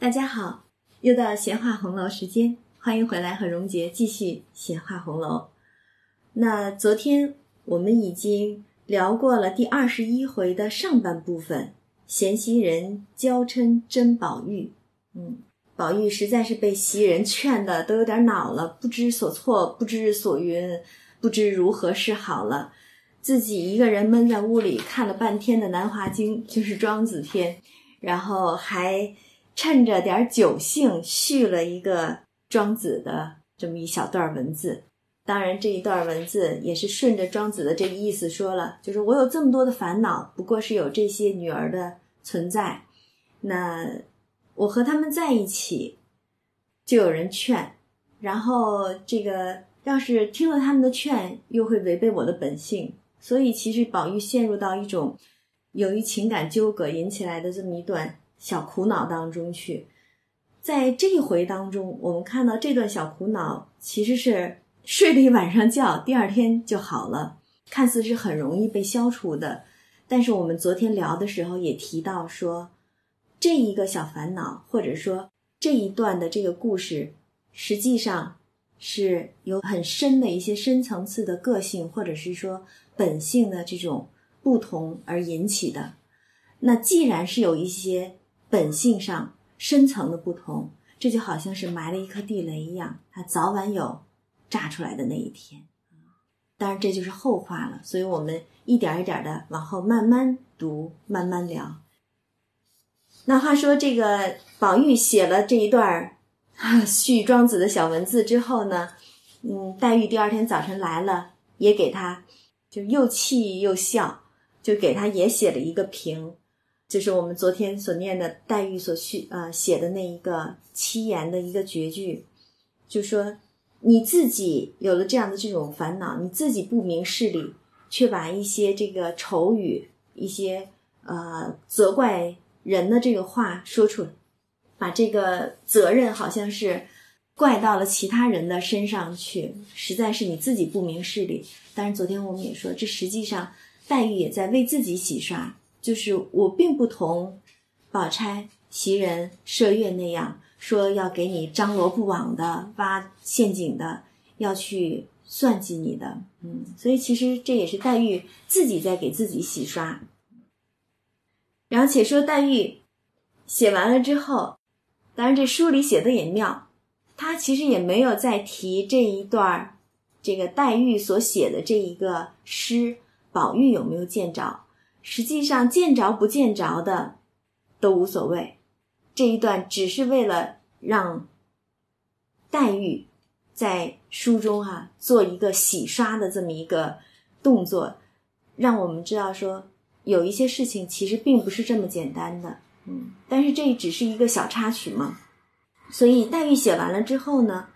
大家好，又到闲话红楼时间，欢迎回来和荣杰继续闲话红楼。那昨天我们已经聊过了第二十一回的上半部分，嫌袭人娇嗔甄宝玉。嗯，宝玉实在是被袭人劝的都有点恼了，不知所措，不知所云，不知如何是好了。自己一个人闷在屋里看了半天的《南华经》，就是庄子篇，然后还。趁着点酒兴，续了一个庄子的这么一小段文字。当然，这一段文字也是顺着庄子的这个意思说了，就是我有这么多的烦恼，不过是有这些女儿的存在。那我和他们在一起，就有人劝，然后这个要是听了他们的劝，又会违背我的本性。所以，其实宝玉陷入到一种由于情感纠葛引起来的这么一段。小苦恼当中去，在这一回当中，我们看到这段小苦恼其实是睡了一晚上觉，第二天就好了，看似是很容易被消除的。但是我们昨天聊的时候也提到说，这一个小烦恼，或者说这一段的这个故事，实际上是有很深的一些深层次的个性，或者是说本性的这种不同而引起的。那既然是有一些。本性上深层的不同，这就好像是埋了一颗地雷一样，它早晚有炸出来的那一天。当然，这就是后话了。所以我们一点一点的往后慢慢读，慢慢聊。那话说，这个宝玉写了这一段儿 续庄子的小文字之后呢，嗯，黛玉第二天早晨来了，也给他就又气又笑，就给他也写了一个评。就是我们昨天所念的黛玉所续呃写的那一个七言的一个绝句，就说你自己有了这样的这种烦恼，你自己不明事理，却把一些这个丑语、一些呃责怪人的这个话说出来，把这个责任好像是怪到了其他人的身上去，实在是你自己不明事理。但是昨天我们也说，这实际上黛玉也在为自己洗刷。就是我并不同宝钗、袭人、麝月那样说要给你张罗不网的、挖陷阱的，要去算计你的。嗯，所以其实这也是黛玉自己在给自己洗刷。然后且说黛玉写完了之后，当然这书里写的也妙，他其实也没有再提这一段儿这个黛玉所写的这一个诗，宝玉有没有见着？实际上见着不见着的都无所谓，这一段只是为了让黛玉在书中哈做一个洗刷的这么一个动作，让我们知道说有一些事情其实并不是这么简单的，嗯，但是这只是一个小插曲嘛。所以黛玉写完了之后呢，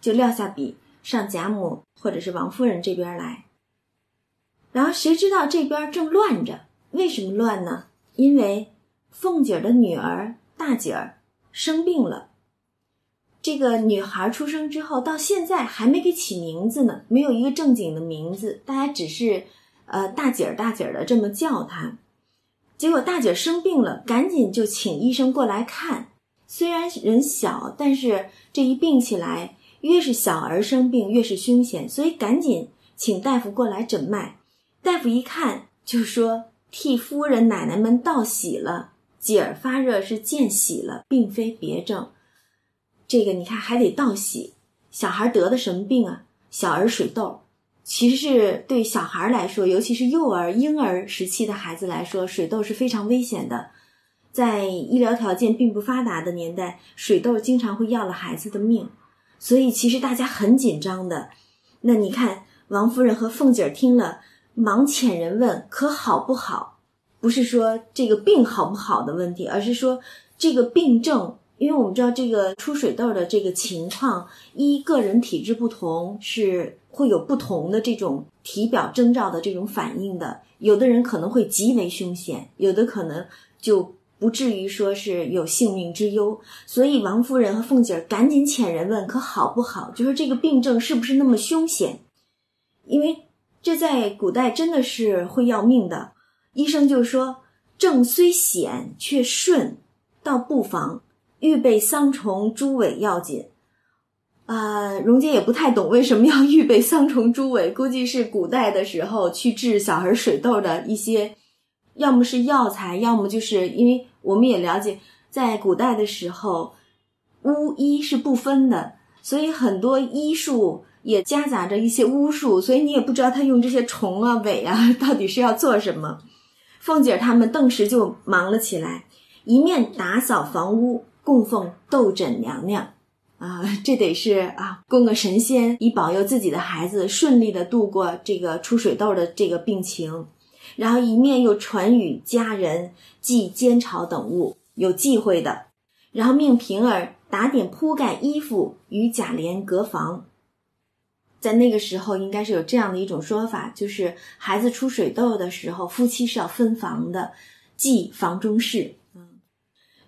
就撂下笔上贾母或者是王夫人这边来。然后谁知道这边正乱着？为什么乱呢？因为凤姐儿的女儿大姐儿生病了。这个女孩出生之后，到现在还没给起名字呢，没有一个正经的名字，大家只是呃大姐儿大姐儿的这么叫她。结果大姐生病了，赶紧就请医生过来看。虽然人小，但是这一病起来，越是小儿生病越是凶险，所以赶紧请大夫过来诊脉。大夫一看就说：“替夫人奶奶们道喜了，姐儿发热是见喜了，并非别症。这个你看还得道喜。小孩得的什么病啊？小儿水痘，其实是对小孩来说，尤其是幼儿、婴儿时期的孩子来说，水痘是非常危险的。在医疗条件并不发达的年代，水痘经常会要了孩子的命，所以其实大家很紧张的。那你看王夫人和凤姐儿听了。”忙遣人问可好不好？不是说这个病好不好的问题，而是说这个病症，因为我们知道这个出水痘的这个情况，一个人体质不同，是会有不同的这种体表征兆的这种反应的。有的人可能会极为凶险，有的可能就不至于说是有性命之忧。所以王夫人和凤姐儿赶紧遣人问可好不好，就说这个病症是不是那么凶险？因为。这在古代真的是会要命的，医生就说症虽险却顺，倒不妨预备桑虫、猪尾要紧。啊，蓉姐也不太懂为什么要预备桑虫、猪尾，估计是古代的时候去治小孩水痘的一些，要么是药材，要么就是因为我们也了解，在古代的时候，巫医是不分的，所以很多医术也夹杂着一些巫术，所以你也不知道他用这些虫啊、尾啊到底是要做什么。凤姐他们顿时就忙了起来，一面打扫房屋，供奉斗枕娘娘。啊，这得是啊，供个神仙以保佑自己的孩子顺利的度过这个出水痘的这个病情，然后一面又传与家人祭煎炒等物，有忌讳的，然后命平儿打点铺盖衣服与贾琏隔房。在那个时候，应该是有这样的一种说法，就是孩子出水痘的时候，夫妻是要分房的，即房中事。嗯，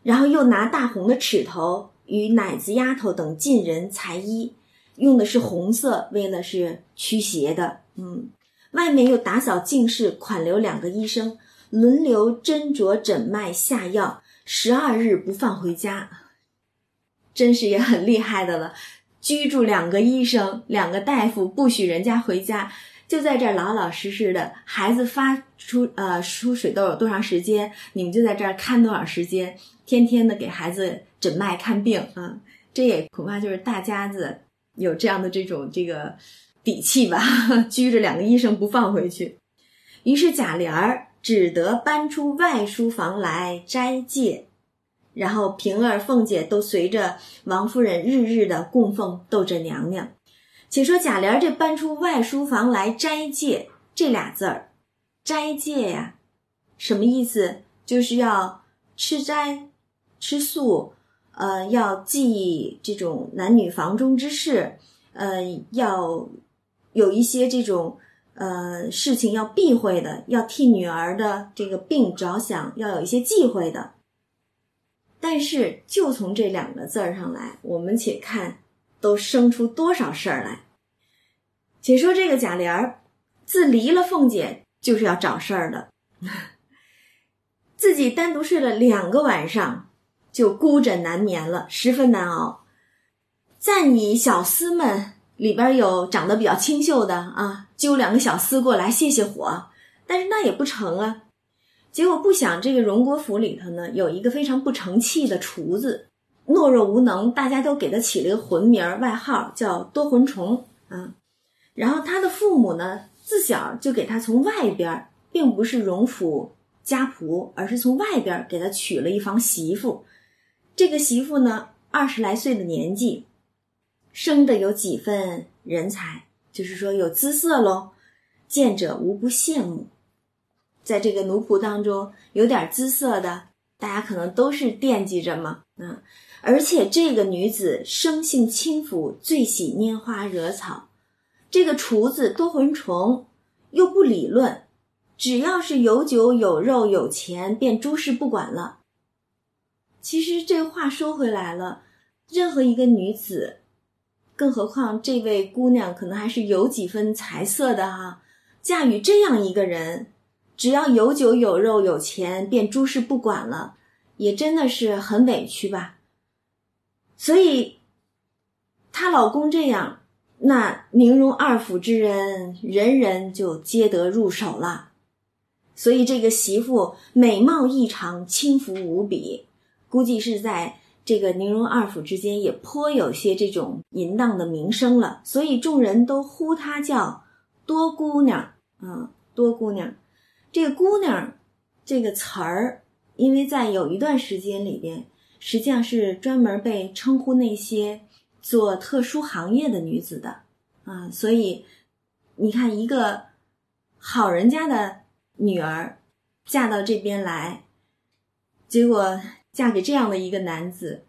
然后又拿大红的尺头。与奶子丫头等近人裁衣，用的是红色，为了是驱邪的。嗯，外面又打扫净室，款留两个医生，轮流斟酌诊脉下药，十二日不放回家。真是也很厉害的了，居住两个医生，两个大夫，不许人家回家，就在这儿老老实实的。孩子发出呃出水痘有多长时间，你们就在这儿看多少时间，天天的给孩子。诊脉看病啊，这也恐怕就是大家子有这样的这种这个底气吧，拘着两个医生不放回去。于是贾琏儿只得搬出外书房来斋戒，然后平儿、凤姐都随着王夫人日日的供奉斗着娘娘。且说贾琏这搬出外书房来斋戒这俩字儿，斋戒呀，什么意思？就是要吃斋、吃素。呃，要记这种男女房中之事，呃，要有一些这种呃事情要避讳的，要替女儿的这个病着想，要有一些忌讳的。但是，就从这两个字儿上来，我们且看都生出多少事儿来。且说这个贾琏儿自离了凤姐，就是要找事儿的，自己单独睡了两个晚上。就孤枕难眠了，十分难熬。在你小厮们里边有长得比较清秀的啊，揪两个小厮过来泄泄火，但是那也不成啊。结果不想这个荣国府里头呢，有一个非常不成器的厨子，懦弱无能，大家都给他起了个魂名儿外号叫多魂虫啊。然后他的父母呢，自小就给他从外边，并不是荣府家仆，而是从外边给他娶了一房媳妇。这个媳妇呢，二十来岁的年纪，生的有几分人才，就是说有姿色喽，见者无不羡慕。在这个奴仆当中，有点姿色的，大家可能都是惦记着嘛。嗯，而且这个女子生性轻浮，最喜拈花惹草。这个厨子多魂虫，又不理论，只要是有酒有肉有钱，便诸事不管了。其实这话说回来了，任何一个女子，更何况这位姑娘可能还是有几分才色的哈，嫁与这样一个人，只要有酒有肉有钱，便诸事不管了，也真的是很委屈吧。所以，她老公这样，那宁荣二府之人，人人就皆得入手了。所以这个媳妇美貌异常，轻浮无比。估计是在这个宁荣二府之间也颇有些这种淫荡的名声了，所以众人都呼她叫多姑娘啊，多姑娘。这个姑娘这个词儿，因为在有一段时间里边，实际上是专门被称呼那些做特殊行业的女子的啊，所以你看，一个好人家的女儿嫁到这边来，结果。嫁给这样的一个男子，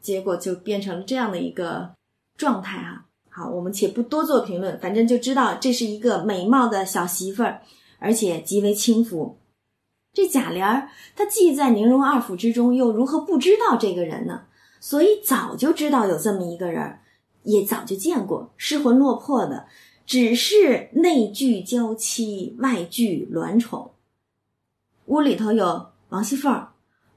结果就变成了这样的一个状态哈。好，我们且不多做评论，反正就知道这是一个美貌的小媳妇儿，而且极为轻浮。这贾琏儿他既在宁荣二府之中，又如何不知道这个人呢？所以早就知道有这么一个人，也早就见过，失魂落魄的，只是内聚娇妻，外聚鸾宠。屋里头有王熙凤。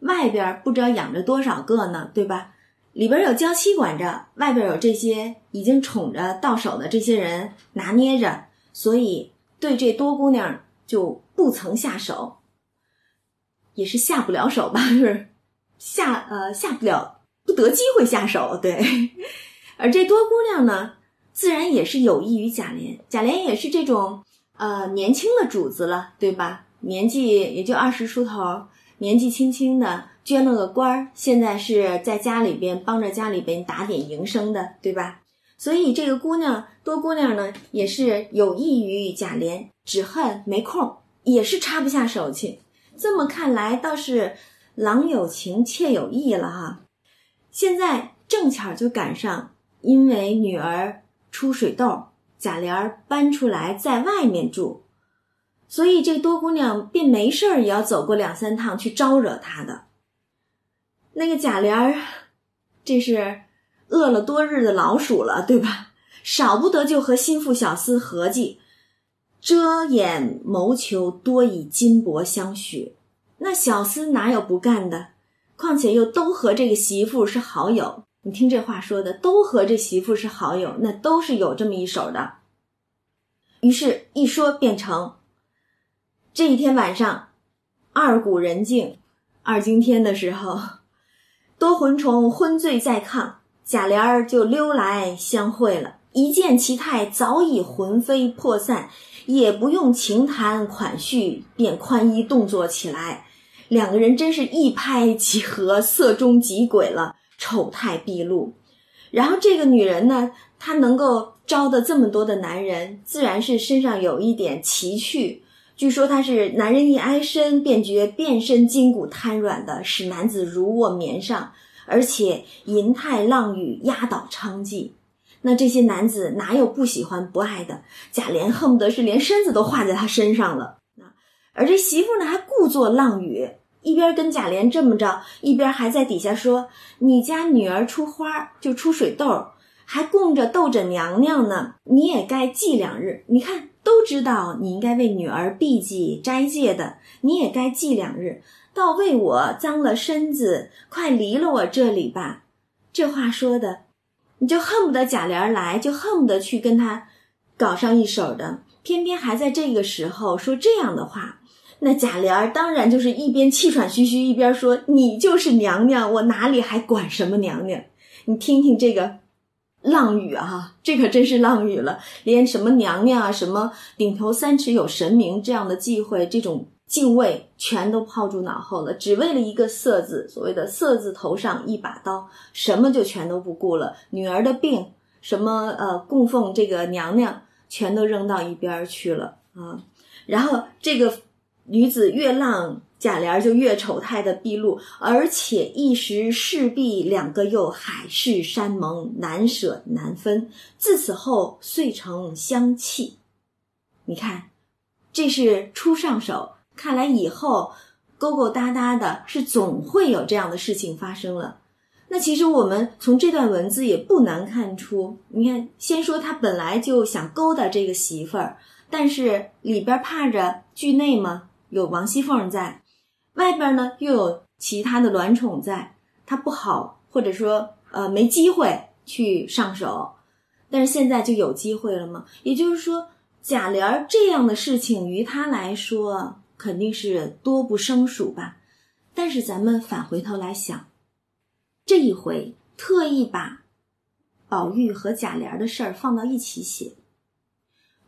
外边不知道养着多少个呢，对吧？里边有娇妻管着，外边有这些已经宠着到手的这些人拿捏着，所以对这多姑娘就不曾下手，也是下不了手吧？就是下呃下不了，不得机会下手。对，而这多姑娘呢，自然也是有益于贾琏。贾琏也是这种呃年轻的主子了，对吧？年纪也就二十出头，年纪轻轻的。捐了个官儿，现在是在家里边帮着家里边打点营生的，对吧？所以这个姑娘多姑娘呢，也是有益于贾琏，只恨没空，也是插不下手去。这么看来，倒是郎有情，妾有意了哈。现在正巧就赶上，因为女儿出水痘，贾琏搬出来在外面住，所以这多姑娘便没事儿也要走过两三趟去招惹他的。那个贾琏，这是饿了多日的老鼠了，对吧？少不得就和心腹小厮合计，遮掩谋求，多以金帛相许。那小厮哪有不干的？况且又都和这个媳妇是好友，你听这话说的，都和这媳妇是好友，那都是有这么一手的。于是，一说便成。这一天晚上，二鼓人静，二更天的时候。多魂虫昏醉在炕，贾琏儿就溜来相会了。一见其态，早已魂飞魄散，也不用情谈款叙，便宽衣动作起来。两个人真是一拍即合，色中即鬼了，丑态毕露。然后这个女人呢，她能够招的这么多的男人，自然是身上有一点奇趣。据说她是男人一挨身，便觉遍身筋骨瘫软的，使男子如卧棉上，而且银泰浪雨压倒娼妓。那这些男子哪有不喜欢不爱的？贾琏恨不得是连身子都画在他身上了。而这媳妇呢，还故作浪语，一边跟贾琏这么着，一边还在底下说：“你家女儿出花就出水痘，还供着斗着娘娘呢，你也该忌两日。你看。”都知道你应该为女儿避忌斋戒的，你也该忌两日，倒为我脏了身子，快离了我这里吧。这话说的，你就恨不得贾琏来，就恨不得去跟他搞上一手的，偏偏还在这个时候说这样的话，那贾琏当然就是一边气喘吁吁，一边说：“你就是娘娘，我哪里还管什么娘娘？你听听这个。”浪语啊，这可真是浪语了，连什么娘娘啊，什么顶头三尺有神明这样的忌讳，这种敬畏全都抛诸脑后了，只为了一个色字，所谓的色字头上一把刀，什么就全都不顾了。女儿的病，什么呃供奉这个娘娘，全都扔到一边去了啊。然后这个女子越浪。贾琏就越丑态的毕露，而且一时势必两个又海誓山盟，难舍难分。自此后遂成相弃。你看，这是初上手，看来以后勾勾搭搭的，是总会有这样的事情发生了。那其实我们从这段文字也不难看出，你看，先说他本来就想勾搭这个媳妇儿，但是里边怕着剧内嘛，有王熙凤在。外边呢又有其他的卵宠在，他不好，或者说呃没机会去上手，但是现在就有机会了吗？也就是说，贾琏这样的事情于他来说肯定是多不胜数吧。但是咱们返回头来想，这一回特意把宝玉和贾琏的事儿放到一起写，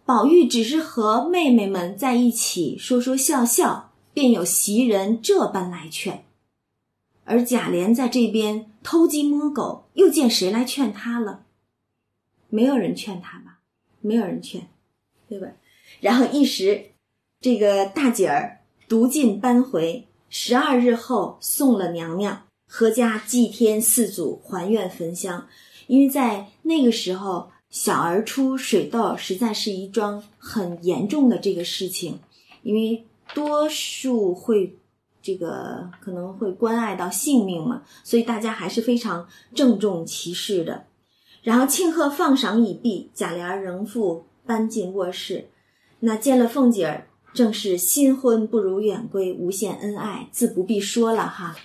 宝玉只是和妹妹们在一起说说笑笑。便有袭人这般来劝，而贾琏在这边偷鸡摸狗，又见谁来劝他了？没有人劝他吧？没有人劝，对吧？然后一时，这个大姐儿独进搬回，十二日后送了娘娘，阖家祭天四祖，还愿焚香。因为在那个时候，小儿出水痘，实在是一桩很严重的这个事情，因为。多数会，这个可能会关爱到性命嘛，所以大家还是非常郑重其事的。然后庆贺放赏已毕，贾琏仍复搬进卧室。那见了凤姐儿，正是新婚不如远归，无限恩爱，自不必说了哈。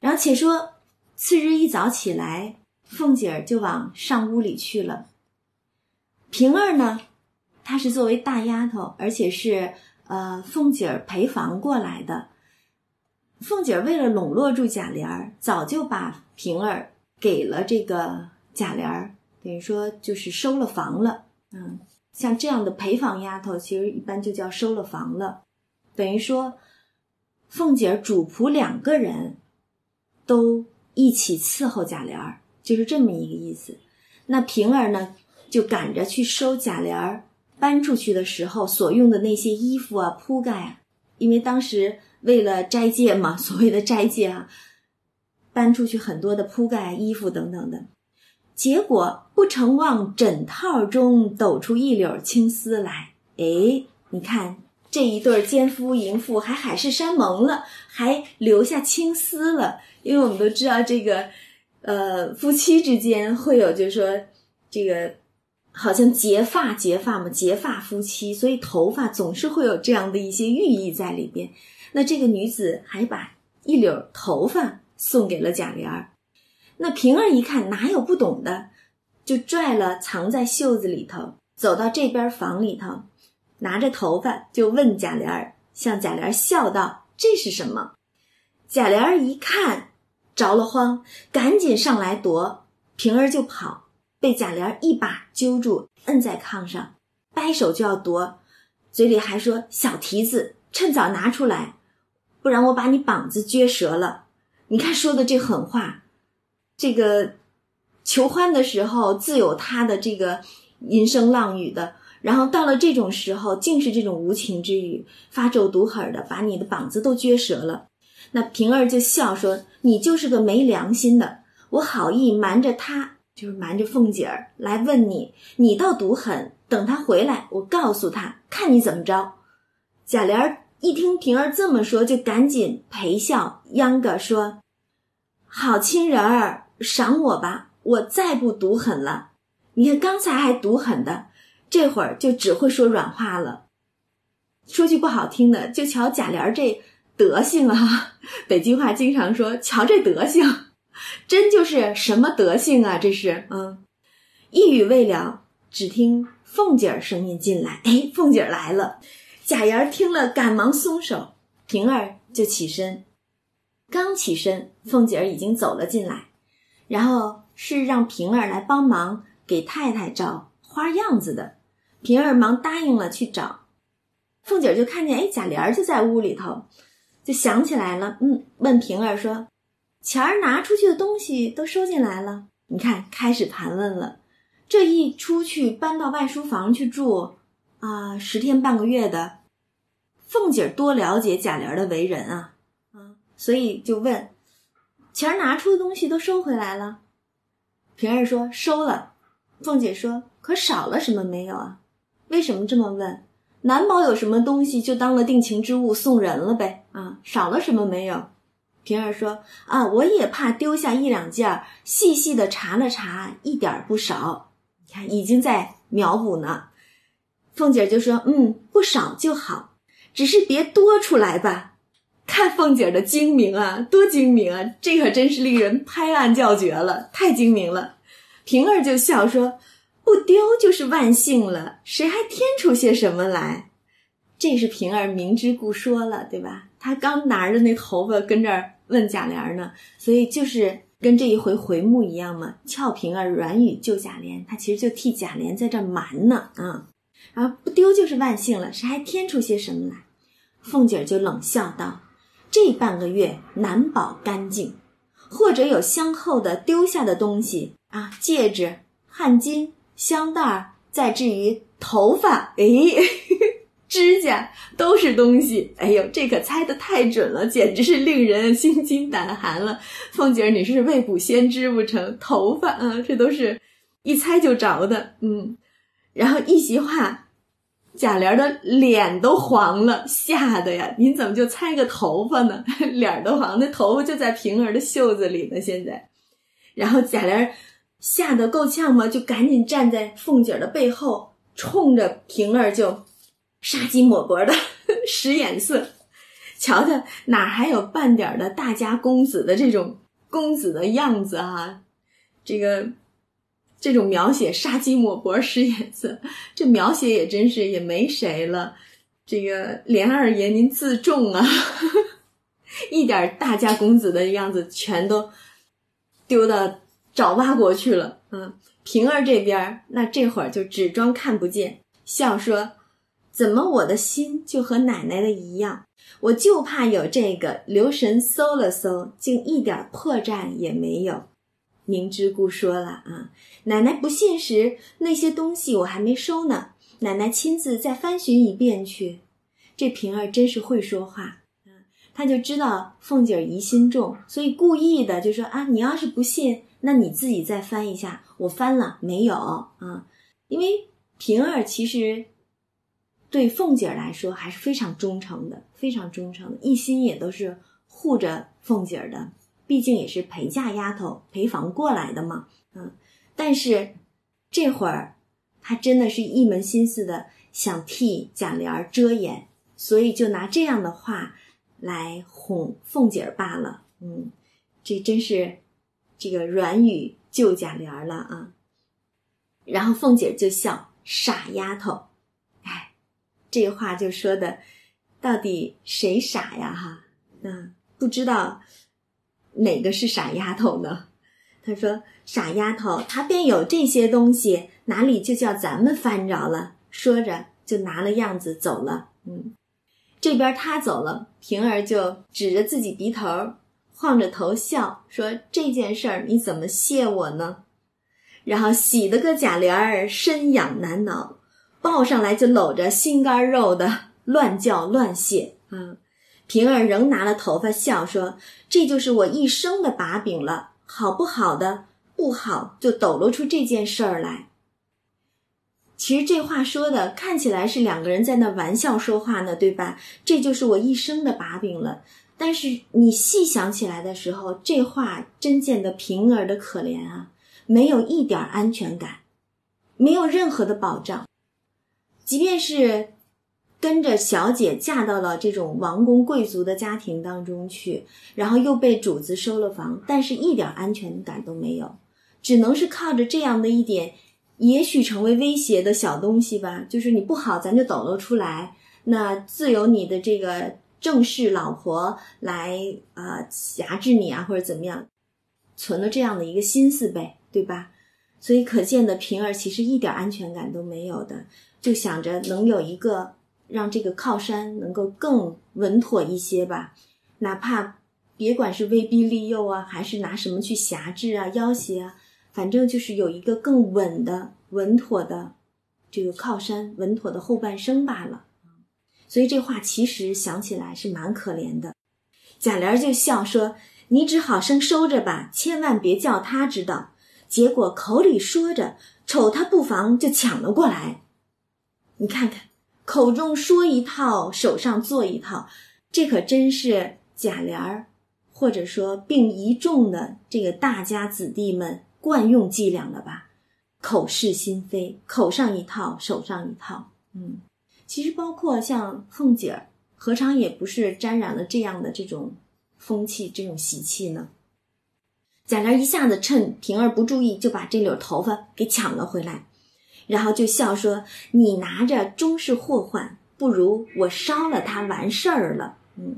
然后且说次日一早起来，凤姐儿就往上屋里去了。平儿呢，她是作为大丫头，而且是呃凤姐儿陪房过来的。凤姐儿为了笼络住贾琏儿，早就把平儿给了这个贾琏儿，等于说就是收了房了。嗯，像这样的陪房丫头，其实一般就叫收了房了。等于说，凤姐儿主仆两个人都一起伺候贾琏儿，就是这么一个意思。那平儿呢，就赶着去收贾琏儿搬出去的时候所用的那些衣服啊、铺盖啊，因为当时。为了斋戒嘛，所谓的斋戒啊，搬出去很多的铺盖、衣服等等的，结果不成望枕套中抖出一绺青丝来。哎，你看这一对奸夫淫妇还海誓山盟了，还留下青丝了。因为我们都知道这个，呃，夫妻之间会有，就是说这个好像结发结发嘛，结发夫妻，所以头发总是会有这样的一些寓意在里边。那这个女子还把一绺头发送给了贾琏儿，那平儿一看哪有不懂的，就拽了藏在袖子里头，走到这边房里头，拿着头发就问贾琏儿，向贾琏笑道：“这是什么？”贾琏儿一看着了慌，赶紧上来夺，平儿就跑，被贾琏一把揪住，摁在炕上，掰手就要夺，嘴里还说：“小蹄子，趁早拿出来。”不然我把你膀子撅折了！你看说的这狠话，这个求欢的时候自有他的这个吟声浪语的，然后到了这种时候，竟是这种无情之语，发咒毒狠的，把你的膀子都撅折了。那平儿就笑说：“你就是个没良心的，我好意瞒着他，就是瞒着凤姐儿来问你，你倒毒狠。等他回来，我告诉他，看你怎么着。”贾琏儿。一听平儿这么说，就赶紧陪笑央个说：“好亲人儿，赏我吧，我再不毒狠了。你看刚才还毒狠的，这会儿就只会说软话了。说句不好听的，就瞧贾琏这德行啊！北京话经常说，瞧这德行，真就是什么德行啊！这是嗯。一语未了，只听凤姐儿声音进来：“哎，凤姐儿来了。”贾琏听了，赶忙松手，平儿就起身。刚起身，凤姐儿已经走了进来，然后是让平儿来帮忙给太太找花样子的。平儿忙答应了去找。凤姐就看见，哎，贾琏就在屋里头，就想起来了，嗯，问平儿说：“钱儿拿出去的东西都收进来了？你看，开始盘问了。这一出去，搬到外书房去住。”啊，十天半个月的，凤姐多了解贾琏的为人啊，啊，所以就问钱儿拿出的东西都收回来了。平儿说收了。凤姐说可少了什么没有啊？为什么这么问？难保有什么东西就当了定情之物送人了呗？啊，少了什么没有？平儿说啊，我也怕丢下一两件儿，细细的查了查，一点不少。你看已经在描补呢。凤姐就说：“嗯，不少就好，只是别多出来吧。”看凤姐的精明啊，多精明啊！这可真是令人拍案叫绝了，太精明了。平儿就笑说：“不丢就是万幸了，谁还添出些什么来？”这是平儿明知故说了，对吧？他刚拿着那头发跟这儿问贾琏呢，所以就是跟这一回回目一样嘛。俏平儿软语救贾琏，他其实就替贾琏在这瞒呢啊。啊，不丢就是万幸了，谁还添出些什么来？凤姐就冷笑道：“这半个月难保干净，或者有相后的丢下的东西啊，戒指、汗巾、香袋儿，再至于头发，哎，指甲都是东西。哎呦，这可猜的太准了，简直是令人心惊胆寒了。凤姐儿，你是未卜先知不成？头发啊，这都是一猜就着的，嗯。”然后一席话，贾琏的脸都黄了，吓得呀！您怎么就猜个头发呢？脸都黄，那头发就在平儿的袖子里呢。现在，然后贾琏吓得够呛嘛，就赶紧站在凤姐的背后，冲着平儿就杀鸡抹脖的 使眼色。瞧瞧哪还有半点的大家公子的这种公子的样子啊？这个这种描写杀鸡抹脖使眼色，这描写也真是也没谁了。这个连二爷您自重啊，一点大家公子的样子全都丢到爪哇国去了。嗯，平儿这边那这会儿就只装看不见，笑说：“怎么我的心就和奶奶的一样？我就怕有这个。”留神搜了搜，竟一点破绽也没有。明知故说了啊，奶奶不信时，那些东西我还没收呢。奶奶亲自再翻寻一遍去。这平儿真是会说话，嗯，他就知道凤姐疑心重，所以故意的就说啊，你要是不信，那你自己再翻一下。我翻了没有啊？因为平儿其实对凤姐来说还是非常忠诚的，非常忠诚的，一心也都是护着凤姐的。毕竟也是陪嫁丫头陪房过来的嘛，嗯，但是这会儿他真的是一门心思的想替贾琏遮掩，所以就拿这样的话来哄凤姐儿罢了。嗯，这真是这个软语救贾琏了啊。然后凤姐儿就笑：“傻丫头，哎，这话就说的到底谁傻呀？哈，嗯，不知道。”哪个是傻丫头呢？他说：“傻丫头，他便有这些东西，哪里就叫咱们翻着了？”说着就拿了样子走了。嗯，这边他走了，平儿就指着自己鼻头，晃着头笑说：“这件事儿你怎么谢我呢？”然后喜得个贾琏儿身痒难挠，抱上来就搂着心肝肉的乱叫乱谢。嗯。平儿仍拿了头发笑说：“这就是我一生的把柄了，好不好的不好，就抖露出这件事儿来。”其实这话说的看起来是两个人在那玩笑说话呢，对吧？这就是我一生的把柄了。但是你细想起来的时候，这话真见得平儿的可怜啊，没有一点安全感，没有任何的保障，即便是。跟着小姐嫁到了这种王公贵族的家庭当中去，然后又被主子收了房，但是一点安全感都没有，只能是靠着这样的一点，也许成为威胁的小东西吧。就是你不好，咱就抖露出来，那自有你的这个正室老婆来啊挟制你啊，或者怎么样，存了这样的一个心思呗，对吧？所以可见的平儿其实一点安全感都没有的，就想着能有一个。让这个靠山能够更稳妥一些吧，哪怕别管是威逼利诱啊，还是拿什么去挟制啊、要挟啊，反正就是有一个更稳的、稳妥的这个靠山、稳妥的后半生罢了。所以这话其实想起来是蛮可怜的。贾琏就笑说：“你只好生收着吧，千万别叫他知道。”结果口里说着，瞅他不防就抢了过来。你看看。口中说一套，手上做一套，这可真是贾琏儿，或者说并一众的这个大家子弟们惯用伎俩了吧？口是心非，口上一套，手上一套。嗯，其实包括像凤姐儿，何尝也不是沾染了这样的这种风气、这种习气呢？贾琏一下子趁平儿不注意，就把这绺头发给抢了回来。然后就笑说：“你拿着终是祸患，不如我烧了它完事儿了。”嗯，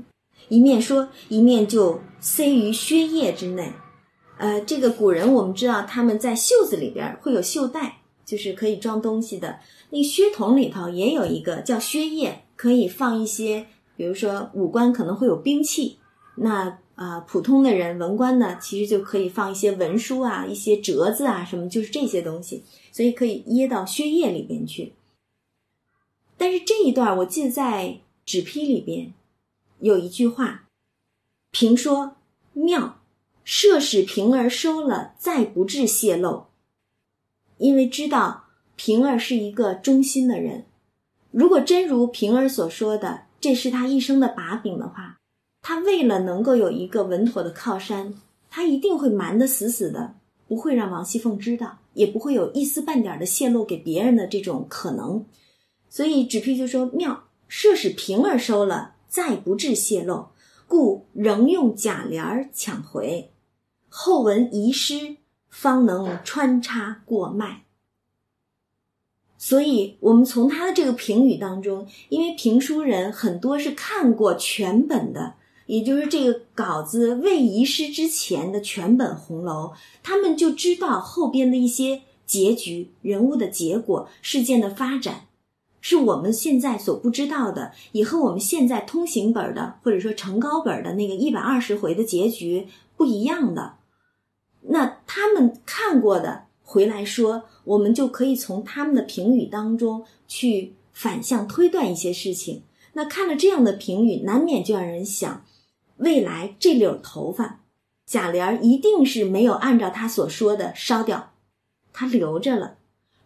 一面说，一面就塞于靴叶之内。呃，这个古人我们知道，他们在袖子里边会有袖带，就是可以装东西的。那靴筒里头也有一个叫靴叶，可以放一些，比如说武官可能会有兵器，那啊普通的人文官呢，其实就可以放一些文书啊、一些折子啊什么，就是这些东西。所以可以掖到血液里边去，但是这一段我记得在纸批里边有一句话，评说妙，设使平儿收了，再不致泄露。因为知道平儿是一个忠心的人，如果真如平儿所说的，这是他一生的把柄的话，他为了能够有一个稳妥的靠山，他一定会瞒得死死的。不会让王熙凤知道，也不会有一丝半点的泄露给别人的这种可能，所以纸批就说：“妙，设使平儿收了，再不致泄露，故仍用假帘儿抢回。后文遗失，方能穿插过脉。所以，我们从他的这个评语当中，因为评书人很多是看过全本的，也就是这个稿子未遗失之前的全本红楼，他们就知道后边的一些结局、人物的结果、事件的发展，是我们现在所不知道的，也和我们现在通行本的或者说成高本的那个一百二十回的结局不一样的。那他们看过的回来说。我们就可以从他们的评语当中去反向推断一些事情。那看了这样的评语，难免就让人想，未来这绺头发，贾琏一定是没有按照他所说的烧掉，他留着了，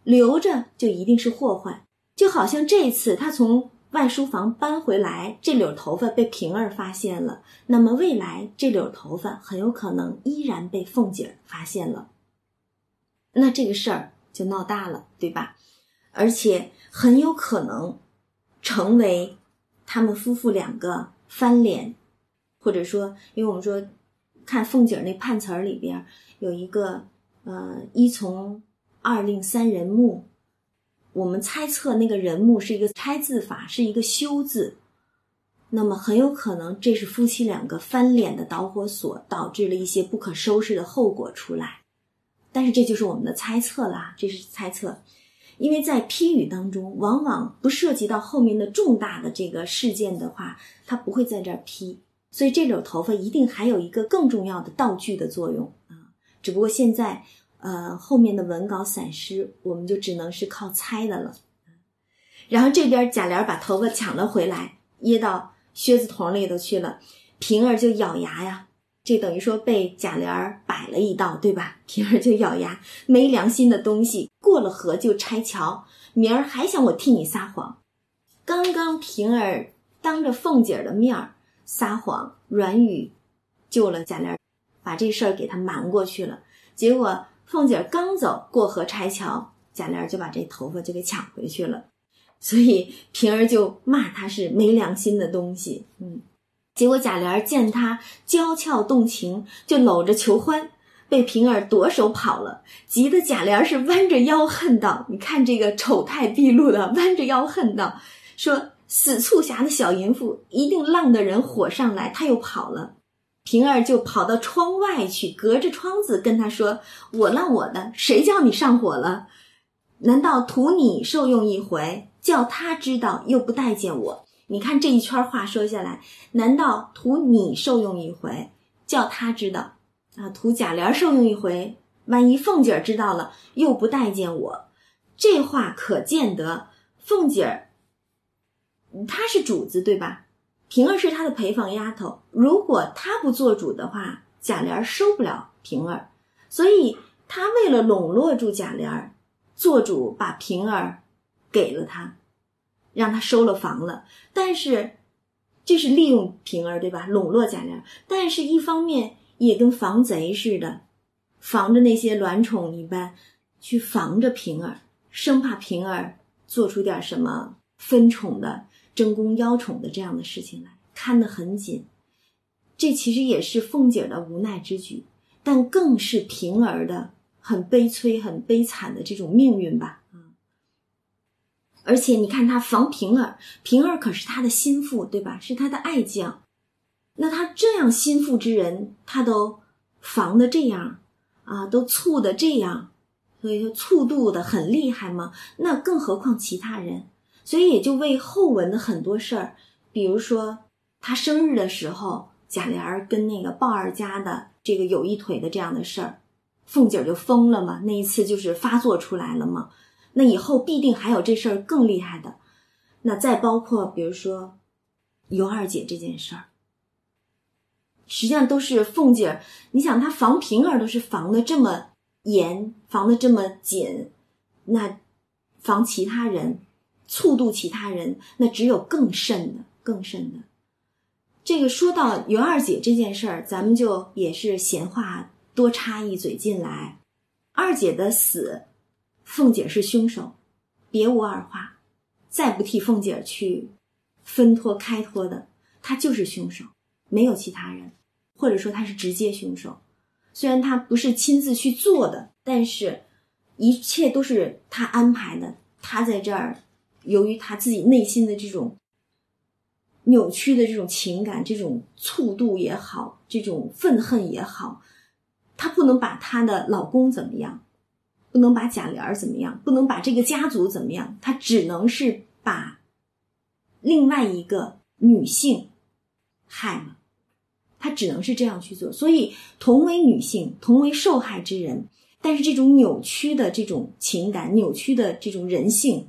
留着就一定是祸患。就好像这次他从外书房搬回来，这绺头发被平儿发现了，那么未来这绺头发很有可能依然被凤姐发现了。那这个事儿。就闹大了，对吧？而且很有可能成为他们夫妇两个翻脸，或者说，因为我们说看凤姐那判词儿里边有一个呃一从二令三人木，我们猜测那个人木是一个拆字法，是一个休字，那么很有可能这是夫妻两个翻脸的导火索，导致了一些不可收拾的后果出来。但是这就是我们的猜测啦，这是猜测，因为在批语当中，往往不涉及到后面的重大的这个事件的话，它不会在这儿批，所以这绺头发一定还有一个更重要的道具的作用啊。只不过现在，呃，后面的文稿散失，我们就只能是靠猜的了。然后这边贾琏把头发抢了回来，掖到靴子筒里头去了，平儿就咬牙呀。这等于说被贾琏摆了一道，对吧？平儿就咬牙，没良心的东西，过了河就拆桥，明儿还想我替你撒谎。刚刚平儿当着凤姐儿的面儿撒谎，软语救了贾琏，把这事儿给他瞒过去了。结果凤姐刚走过河拆桥，贾琏就把这头发就给抢回去了，所以平儿就骂他是没良心的东西，嗯。结果贾琏见他娇俏动情，就搂着求欢，被平儿夺手跑了，急得贾琏是弯着腰恨道：“你看这个丑态毕露的，弯着腰恨道，说死促狭的小淫妇，一定浪得人火上来。”他又跑了，平儿就跑到窗外去，隔着窗子跟他说：“我浪我的，谁叫你上火了？难道图你受用一回，叫他知道又不待见我？”你看这一圈话说下来，难道图你受用一回，叫他知道啊？图贾琏受用一回，万一凤姐儿知道了，又不待见我，这话可见得凤姐儿她是主子对吧？平儿是她的陪房丫头，如果她不做主的话，贾琏收不了平儿，所以她为了笼络住贾琏，做主把平儿给了他。让他收了房了，但是这是利用平儿，对吧？笼络贾琏，但是一方面也跟防贼似的，防着那些卵宠一般，去防着平儿，生怕平儿做出点什么分宠的、争功邀宠的这样的事情来，看得很紧。这其实也是凤姐的无奈之举，但更是平儿的很悲催、很悲惨的这种命运吧。而且你看他防平儿，平儿可是他的心腹，对吧？是他的爱将。那他这样心腹之人，他都防的这样啊，都醋的这样，所以说促度的很厉害嘛。那更何况其他人，所以也就为后文的很多事儿，比如说他生日的时候，贾琏儿跟那个鲍二家的这个有一腿的这样的事儿，凤姐就疯了嘛。那一次就是发作出来了嘛。那以后必定还有这事儿更厉害的，那再包括比如说尤二姐这件事儿，实际上都是凤姐儿。你想她防平儿都是防的这么严，防的这么紧，那防其他人，促度其他人，那只有更甚的，更甚的。这个说到尤二姐这件事儿，咱们就也是闲话多插一嘴进来，二姐的死。凤姐是凶手，别无二话，再不替凤姐去分脱开脱的，他就是凶手，没有其他人，或者说他是直接凶手。虽然他不是亲自去做的，但是一切都是他安排的。他在这儿，由于他自己内心的这种扭曲的这种情感，这种醋度也好，这种愤恨也好，她不能把她的老公怎么样，不能把贾琏怎么样，不能把这个家族怎么样，她只能是把另外一个女性害了。他只能是这样去做，所以同为女性，同为受害之人，但是这种扭曲的这种情感，扭曲的这种人性，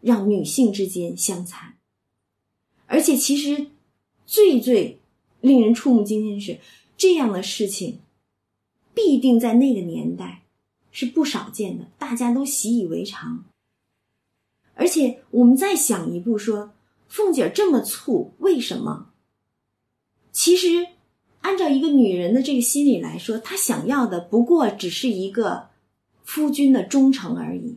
让女性之间相残。而且，其实最最令人触目惊心是，这样的事情必定在那个年代是不少见的，大家都习以为常。而且，我们再想一步，说凤姐这么醋，为什么？其实。按照一个女人的这个心理来说，她想要的不过只是一个夫君的忠诚而已，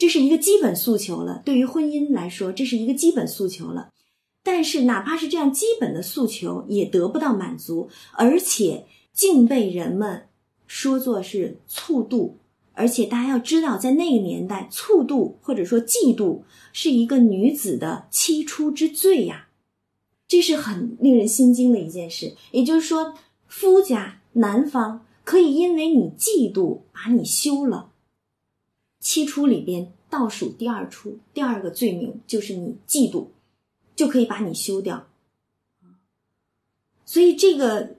这是一个基本诉求了。对于婚姻来说，这是一个基本诉求了。但是，哪怕是这样基本的诉求，也得不到满足，而且竟被人们说作是醋妒。而且，大家要知道，在那个年代，醋妒或者说嫉妒是一个女子的七出之罪呀。这是很令人心惊的一件事，也就是说，夫家男方可以因为你嫉妒把你休了。七出里边倒数第二出，第二个罪名就是你嫉妒，就可以把你休掉。所以这个，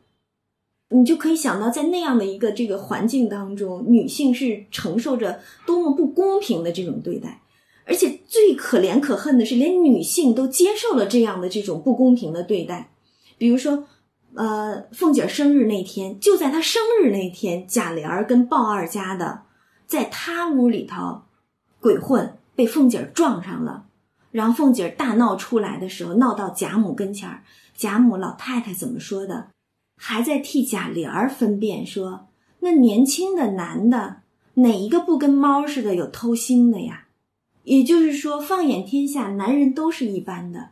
你就可以想到，在那样的一个这个环境当中，女性是承受着多么不公平的这种对待。而且最可怜可恨的是，连女性都接受了这样的这种不公平的对待。比如说，呃，凤姐生日那天，就在她生日那天，贾琏儿跟鲍二家的在她屋里头鬼混，被凤姐撞上了。然后凤姐大闹出来的时候，闹到贾母跟前儿，贾母老太太怎么说的？还在替贾琏儿分辨说：“那年轻的男的，哪一个不跟猫似的有偷腥的呀？”也就是说，放眼天下，男人都是一般的，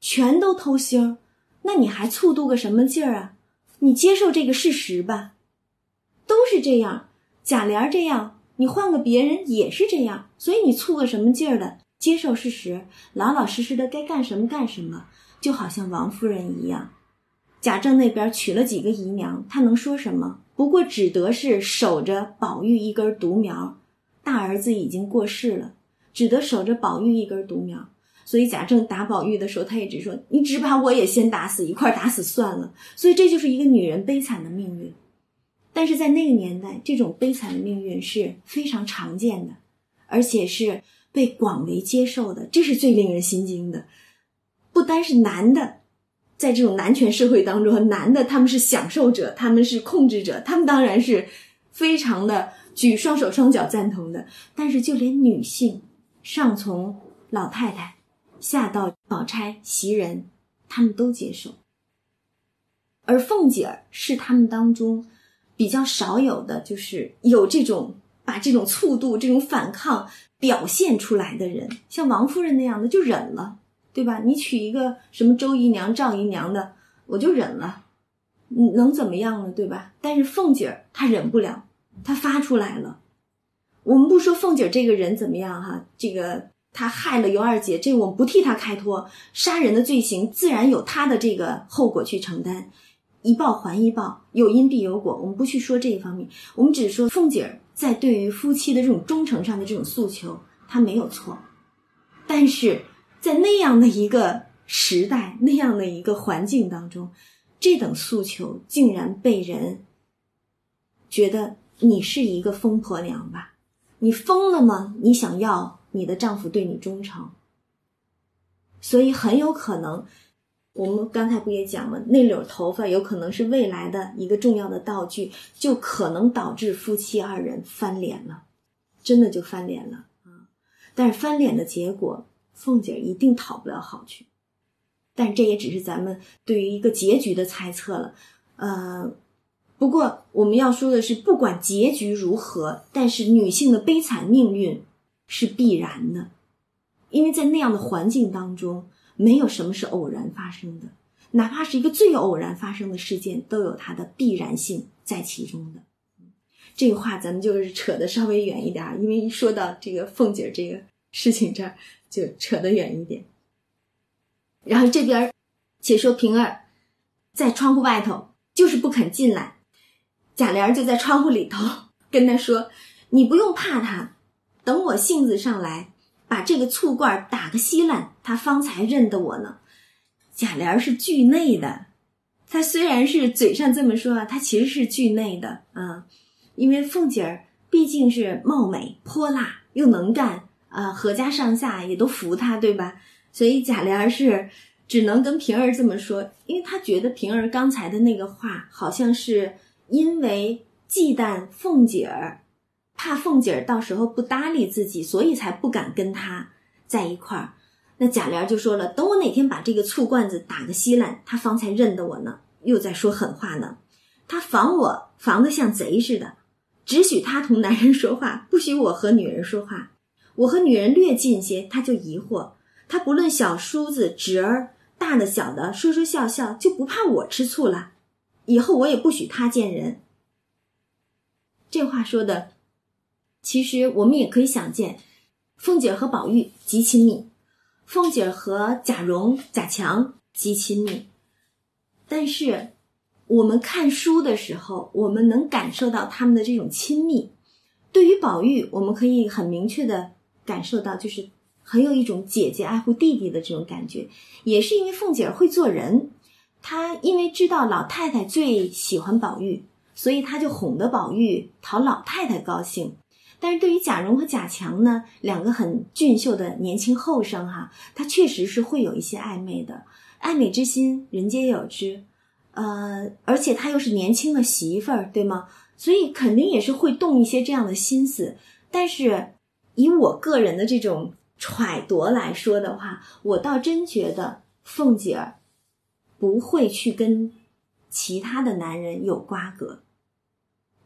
全都偷腥，那你还醋度个什么劲儿啊？你接受这个事实吧，都是这样。贾琏这样，你换个别人也是这样，所以你醋个什么劲儿的？接受事实，老老实实的该干什么干什么，就好像王夫人一样。贾政那边娶了几个姨娘，他能说什么？不过只得是守着宝玉一根独苗，大儿子已经过世了。只得守着宝玉一根独苗，所以贾政打宝玉的时候，他也只说：“你只把我也先打死，一块打死算了。”所以这就是一个女人悲惨的命运。但是在那个年代，这种悲惨的命运是非常常见的，而且是被广为接受的。这是最令人心惊的。不单是男的，在这种男权社会当中，男的他们是享受者，他们是控制者，他们当然是非常的举双手双脚赞同的。但是就连女性。上从老太太，下到宝钗、袭人，他们都接受。而凤姐儿是他们当中比较少有的，就是有这种把这种醋度、这种反抗表现出来的人。像王夫人那样的就忍了，对吧？你娶一个什么周姨娘、赵姨娘的，我就忍了，能怎么样呢？对吧？但是凤姐儿她忍不了，她发出来了。我们不说凤姐儿这个人怎么样哈，这个她害了尤二姐，这我们不替她开脱，杀人的罪行自然有她的这个后果去承担，一报还一报，有因必有果，我们不去说这一方面，我们只说凤姐在对于夫妻的这种忠诚上的这种诉求，她没有错，但是在那样的一个时代，那样的一个环境当中，这等诉求竟然被人觉得你是一个疯婆娘吧。你疯了吗？你想要你的丈夫对你忠诚，所以很有可能，我们刚才不也讲了，那绺头发有可能是未来的一个重要的道具，就可能导致夫妻二人翻脸了，真的就翻脸了啊！但是翻脸的结果，凤姐一定讨不了好去，但这也只是咱们对于一个结局的猜测了，呃。不过，我们要说的是，不管结局如何，但是女性的悲惨命运是必然的，因为在那样的环境当中，没有什么是偶然发生的，哪怕是一个最偶然发生的事件，都有它的必然性在其中的。这个话咱们就是扯得稍微远一点，因为一说到这个凤姐这个事情这儿，就扯得远一点。然后这边且说平儿在窗户外头就是不肯进来，贾琏就在窗户里头跟他说：“你不用怕他，等我性子上来，把这个醋罐打个稀烂，他方才认得我呢。”贾琏是惧内的，他虽然是嘴上这么说，他其实是惧内的啊。因为凤姐儿毕竟是貌美泼辣又能干啊，阖家上下也都服她，对吧？所以贾琏是只能跟平儿这么说，因为他觉得平儿刚才的那个话，好像是因为忌惮凤姐儿，怕凤姐儿到时候不搭理自己，所以才不敢跟他在一块儿。那贾琏就说了：“等我哪天把这个醋罐子打个稀烂，他方才认得我呢。”又在说狠话呢，他防我防得像贼似的。只许他同男人说话，不许我和女人说话。我和女人略近些，他就疑惑。他不论小叔子、侄儿，大的小的，说说笑笑，就不怕我吃醋了。以后我也不许他见人。这话说的，其实我们也可以想见，凤姐和宝玉极亲密，凤姐和贾蓉、贾强极亲密，但是。我们看书的时候，我们能感受到他们的这种亲密。对于宝玉，我们可以很明确的感受到，就是很有一种姐姐爱护弟弟的这种感觉。也是因为凤姐会做人，她因为知道老太太最喜欢宝玉，所以她就哄得宝玉讨老太太高兴。但是对于贾蓉和贾强呢，两个很俊秀的年轻后生哈，他确实是会有一些暧昧的，爱美之心，人皆有之。呃，而且他又是年轻的媳妇儿，对吗？所以肯定也是会动一些这样的心思。但是以我个人的这种揣度来说的话，我倒真觉得凤姐儿不会去跟其他的男人有瓜葛，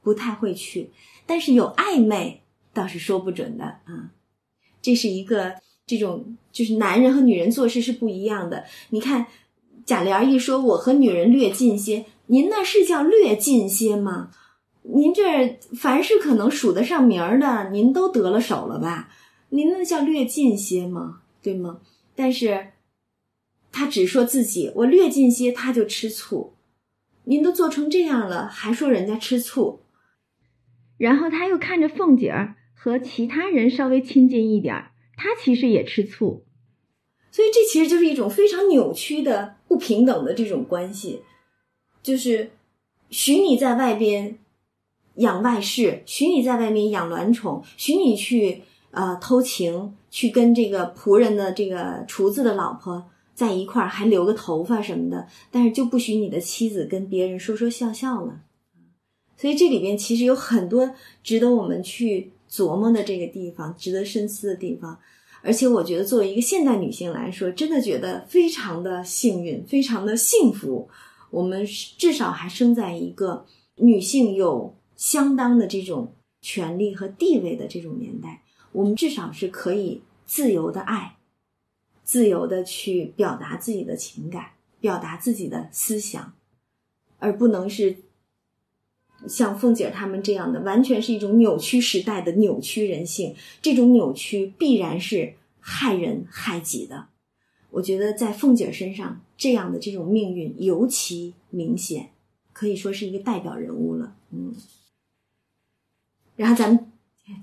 不太会去。但是有暧昧倒是说不准的啊。这是一个这种就是男人和女人做事是不一样的。你看。贾琏一说，我和女人略近些，您那是叫略近些吗？您这凡是可能数得上名儿的，您都得了手了吧？您那叫略近些吗？对吗？但是，他只说自己我略近些，他就吃醋。您都做成这样了，还说人家吃醋？然后他又看着凤姐儿和其他人稍微亲近一点儿，他其实也吃醋。所以这其实就是一种非常扭曲的不平等的这种关系，就是许你在外边养外室，许你在外面养卵宠，许你去呃偷情，去跟这个仆人的这个厨子的老婆在一块儿，还留个头发什么的，但是就不许你的妻子跟别人说说笑笑了。所以这里边其实有很多值得我们去琢磨的这个地方，值得深思的地方。而且我觉得，作为一个现代女性来说，真的觉得非常的幸运，非常的幸福。我们至少还生在一个女性有相当的这种权利和地位的这种年代。我们至少是可以自由的爱，自由的去表达自己的情感，表达自己的思想，而不能是像凤姐他们这样的，完全是一种扭曲时代的扭曲人性。这种扭曲必然是。害人害己的，我觉得在凤姐身上这样的这种命运尤其明显，可以说是一个代表人物了。嗯，然后咱们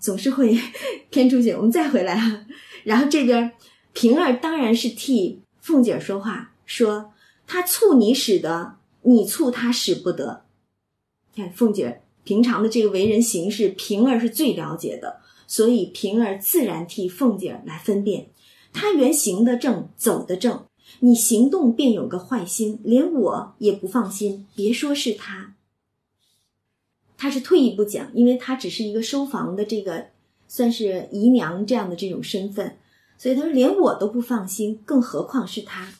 总是会 偏出去，我们再回来啊。然后这边平儿当然是替凤姐说话，说她醋你使得，你醋她使不得。看凤姐平常的这个为人行事，平儿是最了解的。所以平儿自然替凤姐来分辨，她原行得正，走得正，你行动便有个坏心，连我也不放心。别说是她，她是退一步讲，因为她只是一个收房的这个，算是姨娘这样的这种身份，所以她说连我都不放心，更何况是她。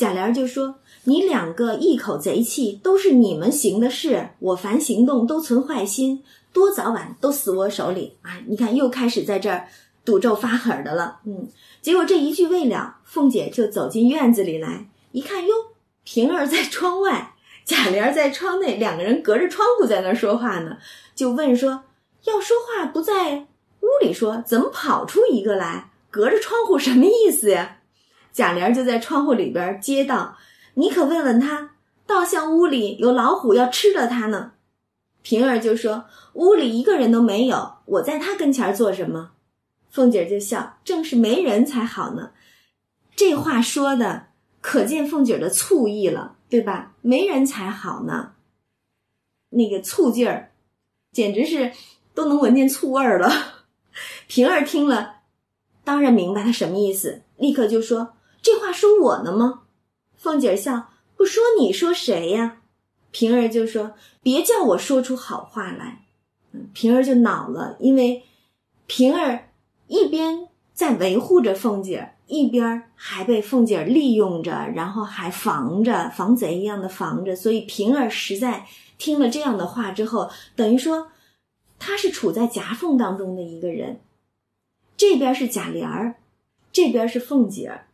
贾琏就说：“你两个一口贼气，都是你们行的事，我凡行动都存坏心。”多早晚都死我手里啊！你看，又开始在这儿赌咒发狠的了。嗯，结果这一句未了，凤姐就走进院子里来，一看哟，平儿在窗外，贾琏在窗内，两个人隔着窗户在那儿说话呢，就问说：“要说话不在屋里说，怎么跑出一个来？隔着窗户什么意思呀？”贾琏就在窗户里边接道：“你可问问他，倒像屋里有老虎要吃了他呢。”平儿就说：“屋里一个人都没有，我在他跟前做什么？”凤姐就笑：“正是没人才好呢。”这话说的可见凤姐的醋意了，对吧？没人才好呢，那个醋劲儿，简直是都能闻见醋味儿了。平儿听了，当然明白他什么意思，立刻就说：“这话说我呢吗？”凤姐儿笑：“不说你说谁呀？”平儿就说：“别叫我说出好话来。”，平儿就恼了，因为平儿一边在维护着凤姐儿，一边还被凤姐儿利用着，然后还防着，防贼一样的防着。所以平儿实在听了这样的话之后，等于说她是处在夹缝当中的一个人，这边是贾琏儿，这边是凤姐儿，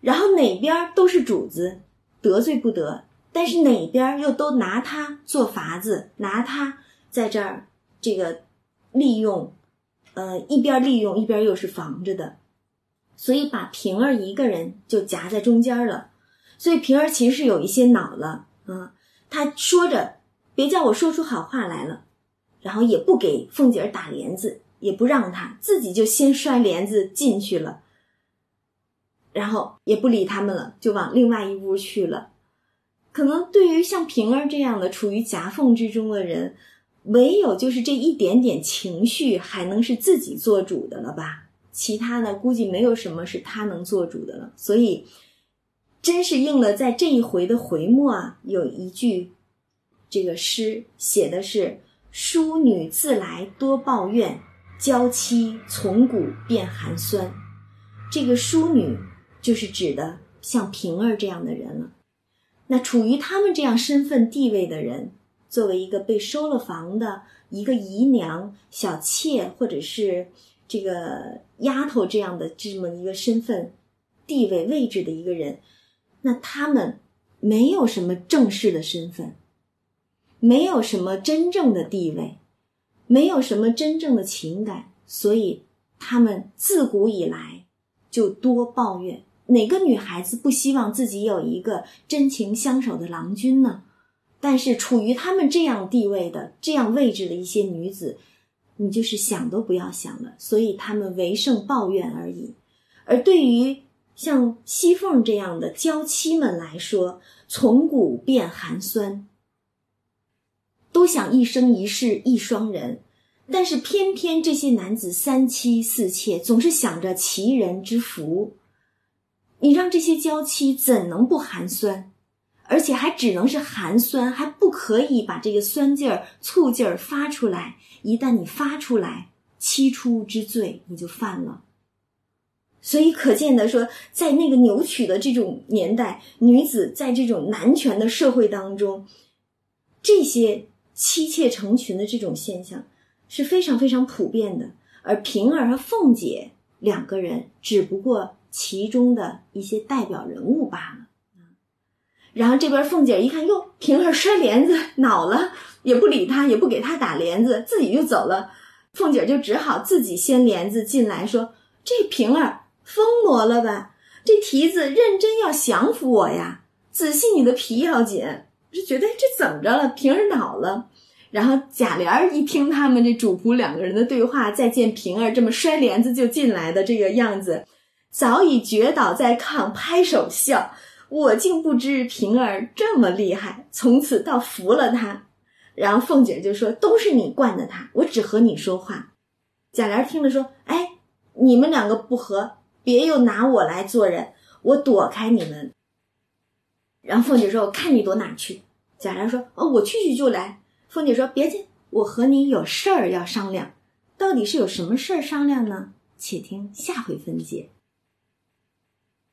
然后哪边都是主子，得罪不得。但是哪边又都拿他做法子，拿他在这儿这个利用，呃，一边利用一边又是防着的，所以把平儿一个人就夹在中间了。所以平儿其实是有一些恼了啊，他说着别叫我说出好话来了，然后也不给凤姐打帘子，也不让她自己就先摔帘子进去了，然后也不理他们了，就往另外一屋去了。可能对于像平儿这样的处于夹缝之中的人，唯有就是这一点点情绪还能是自己做主的了吧？其他的估计没有什么是他能做主的了。所以，真是应了在这一回的回末啊，有一句这个诗写的是“淑女自来多抱怨，娇妻从古便寒酸”。这个淑女就是指的像平儿这样的人了。那处于他们这样身份地位的人，作为一个被收了房的一个姨娘、小妾，或者是这个丫头这样的这么一个身份、地位、位置的一个人，那他们没有什么正式的身份，没有什么真正的地位，没有什么真正的情感，所以他们自古以来就多抱怨。哪个女孩子不希望自己有一个真情相守的郎君呢？但是处于他们这样地位的、这样位置的一些女子，你就是想都不要想了。所以他们唯剩抱怨而已。而对于像西凤这样的娇妻们来说，从古变寒酸，都想一生一世一双人，但是偏偏这些男子三妻四妾，总是想着其人之福。你让这些娇妻怎能不寒酸？而且还只能是寒酸，还不可以把这个酸劲儿、醋劲儿发出来。一旦你发出来，七出之罪你就犯了。所以可见的说，在那个扭曲的这种年代，女子在这种男权的社会当中，这些妻妾成群的这种现象是非常非常普遍的。而平儿和凤姐两个人，只不过。其中的一些代表人物罢了。然后这边凤姐一看，哟，平儿摔帘子，恼了，也不理他，也不给他打帘子，自己就走了。凤姐就只好自己掀帘子进来，说：“这平儿疯魔了吧？这蹄子认真要降服我呀？仔细你的皮要紧。”就觉得这怎么着了？平儿恼了。然后贾琏一听他们这主仆两个人的对话，再见平儿这么摔帘子就进来的这个样子。早已绝倒在炕，拍手笑。我竟不知平儿这么厉害，从此倒服了他。然后凤姐就说：“都是你惯的他，我只和你说话。”贾琏听了说：“哎，你们两个不和，别又拿我来做人，我躲开你们。”然后凤姐说：“我看你躲哪去？”贾琏说：“哦，我去去就来。”凤姐说：“别介，我和你有事儿要商量，到底是有什么事儿商量呢？且听下回分解。